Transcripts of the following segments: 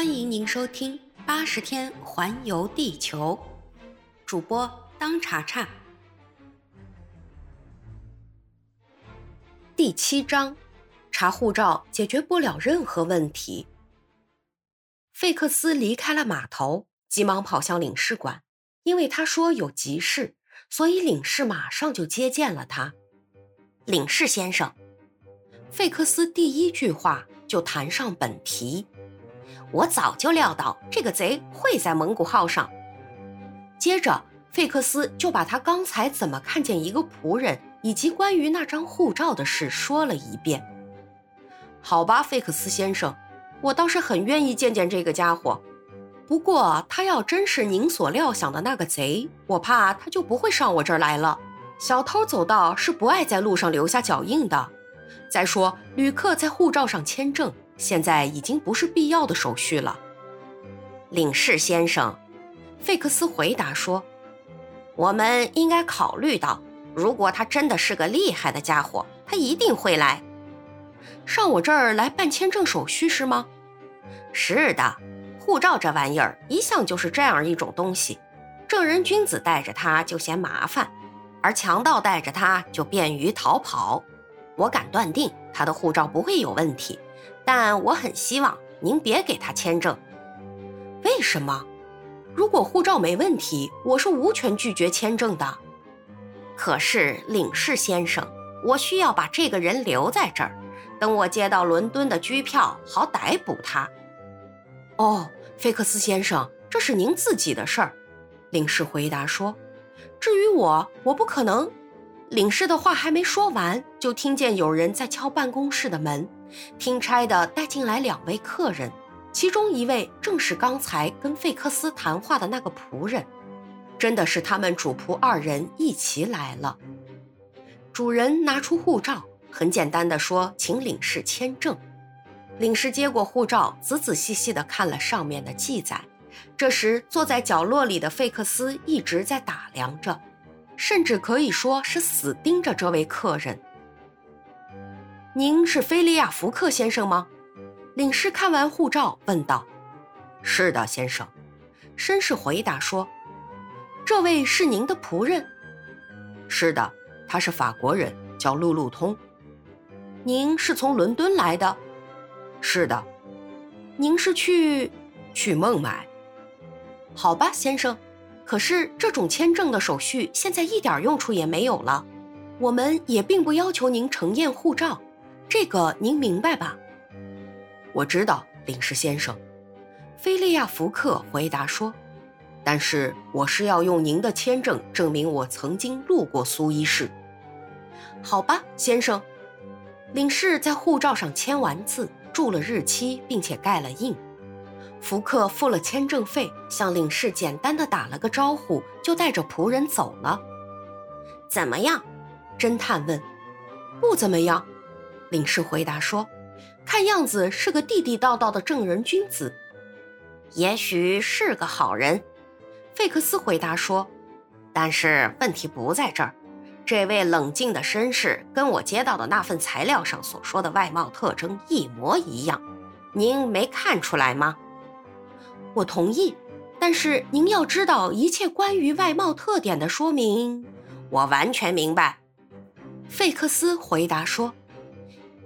欢迎您收听《八十天环游地球》，主播当查查。第七章：查护照解决不了任何问题。费克斯离开了码头，急忙跑向领事馆，因为他说有急事，所以领事马上就接见了他。领事先生，费克斯第一句话就谈上本题。我早就料到这个贼会在蒙古号上。接着，费克斯就把他刚才怎么看见一个仆人，以及关于那张护照的事说了一遍。好吧，费克斯先生，我倒是很愿意见见这个家伙。不过，他要真是您所料想的那个贼，我怕他就不会上我这儿来了。小偷走道是不爱在路上留下脚印的。再说，旅客在护照上签证。现在已经不是必要的手续了，领事先生，费克斯回答说：“我们应该考虑到，如果他真的是个厉害的家伙，他一定会来上我这儿来办签证手续，是吗？是的，护照这玩意儿一向就是这样一种东西，正人君子带着它就嫌麻烦，而强盗带着它就便于逃跑。我敢断定，他的护照不会有问题。”但我很希望您别给他签证。为什么？如果护照没问题，我是无权拒绝签证的。可是领事先生，我需要把这个人留在这儿，等我接到伦敦的居票，好逮捕他。哦，菲克斯先生，这是您自己的事儿。领事回答说：“至于我，我不可能。”领事的话还没说完，就听见有人在敲办公室的门。听差的带进来两位客人，其中一位正是刚才跟费克斯谈话的那个仆人。真的是他们主仆二人一起来了。主人拿出护照，很简单的说：“请领事签证。”领事接过护照，仔仔细细的看了上面的记载。这时，坐在角落里的费克斯一直在打量着，甚至可以说是死盯着这位客人。您是菲利亚·福克先生吗？领事看完护照问道。“是的，先生。”绅士回答说。“这位是您的仆人？”“是的，他是法国人，叫路路通。”“您是从伦敦来的？”“是的。”“您是去去孟买？”“好吧，先生。可是这种签证的手续现在一点用处也没有了。我们也并不要求您呈验护照。”这个您明白吧？我知道，领事先生。菲利亚·福克回答说：“但是我是要用您的签证证明我曾经路过苏伊士。”好吧，先生。领事在护照上签完字，注了日期，并且盖了印。福克付了签证费，向领事简单的打了个招呼，就带着仆人走了。怎么样？侦探问。不怎么样。领事回答说：“看样子是个地地道道的正人君子，也许是个好人。”费克斯回答说：“但是问题不在这儿。这位冷静的绅士跟我接到的那份材料上所说的外貌特征一模一样，您没看出来吗？”我同意，但是您要知道一切关于外貌特点的说明。我完全明白。”费克斯回答说。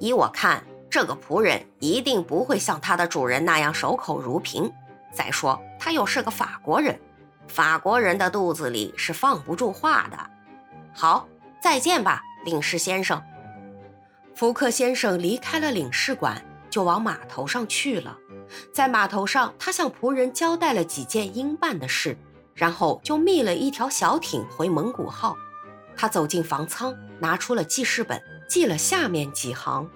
依我看，这个仆人一定不会像他的主人那样守口如瓶。再说，他又是个法国人，法国人的肚子里是放不住话的。好，再见吧，领事先生。福克先生离开了领事馆，就往码头上去了。在码头上，他向仆人交代了几件应办的事，然后就密了一条小艇回蒙古号。他走进房舱，拿出了记事本。记了下面几行：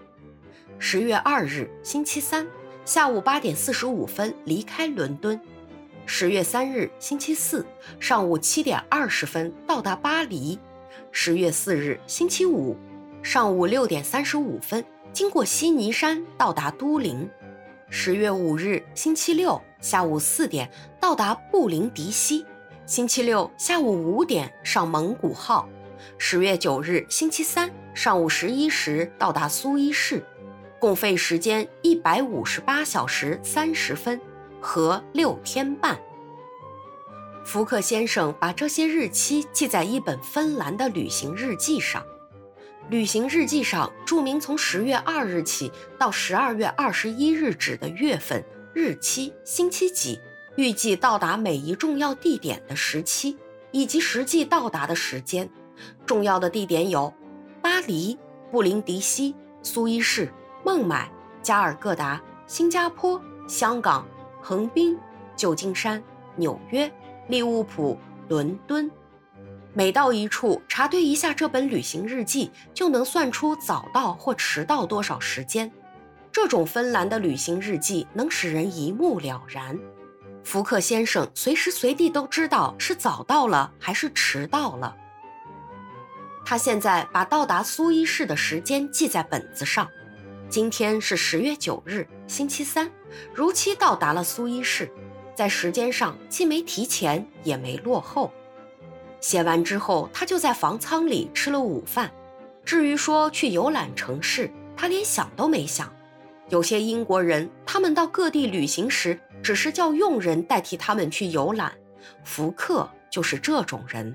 十月二日，星期三，下午八点四十五分离开伦敦；十月三日，星期四，上午七点二十分到达巴黎；十月四日，星期五，上午六点三十五分经过悉尼山到达都灵；十月五日，星期六，下午四点到达布林迪西；星期六下午五点上蒙古号；十月九日，星期三。上午十一时到达苏伊士，共费时间一百五十八小时三十分。和六天半。福克先生把这些日期记在一本芬兰的旅行日记上。旅行日记上注明从十月二日起到十二月二十一日止的月份、日期、星期几，预计到达每一重要地点的时期以及实际到达的时间。重要的地点有巴黎、布林迪西、苏伊士、孟买、加尔各答、新加坡、香港、横滨、旧金山、纽约、利物浦、伦敦。每到一处，查对一下这本旅行日记，就能算出早到或迟到多少时间。这种芬兰的旅行日记能使人一目了然。福克先生随时随地都知道是早到了还是迟到了。他现在把到达苏伊士的时间记在本子上。今天是十月九日，星期三，如期到达了苏伊士，在时间上既没提前也没落后。写完之后，他就在房舱里吃了午饭。至于说去游览城市，他连想都没想。有些英国人，他们到各地旅行时，只是叫佣人代替他们去游览。福克就是这种人。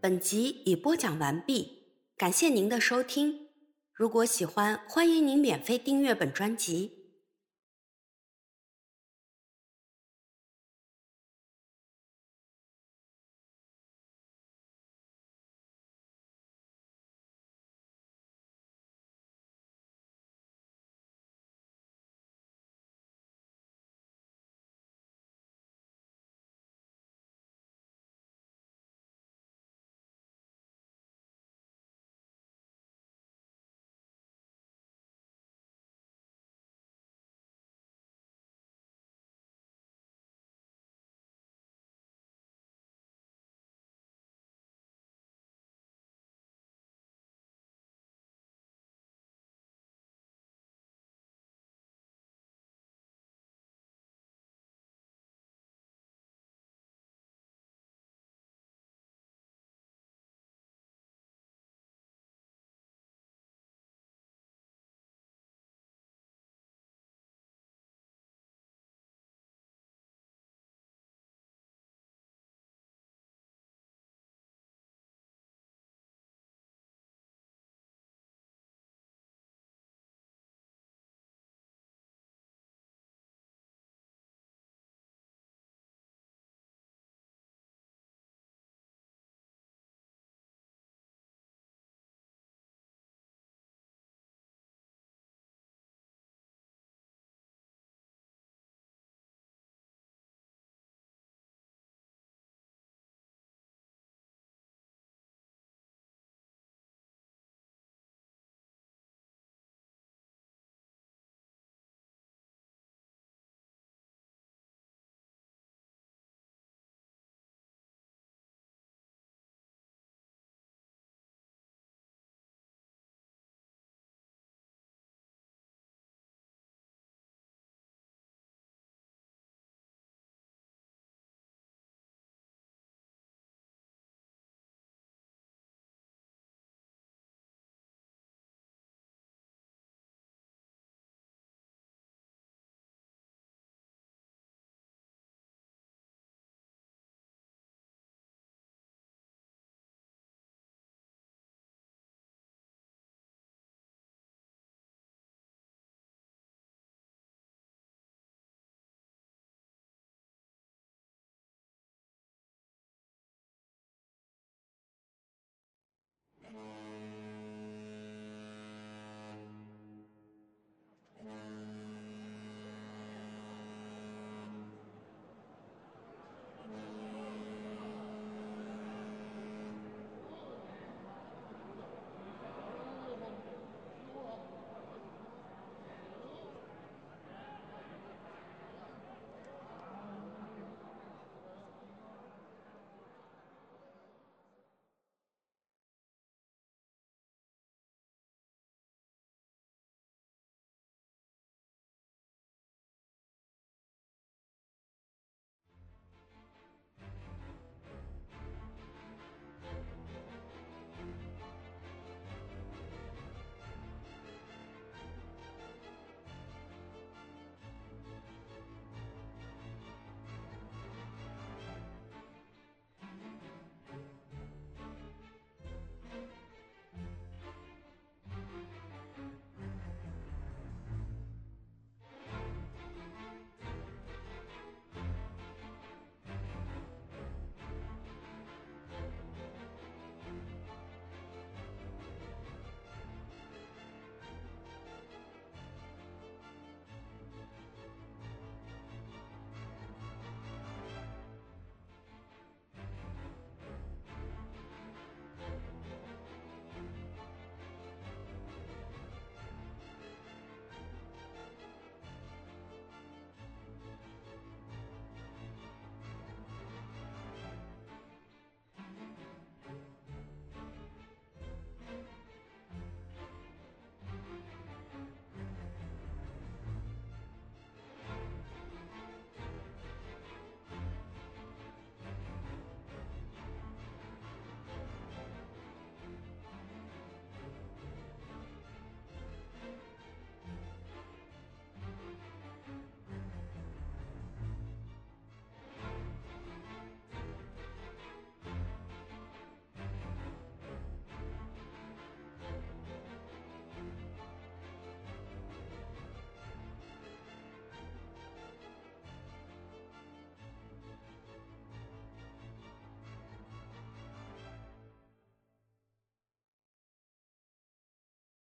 本集已播讲完毕，感谢您的收听。如果喜欢，欢迎您免费订阅本专辑。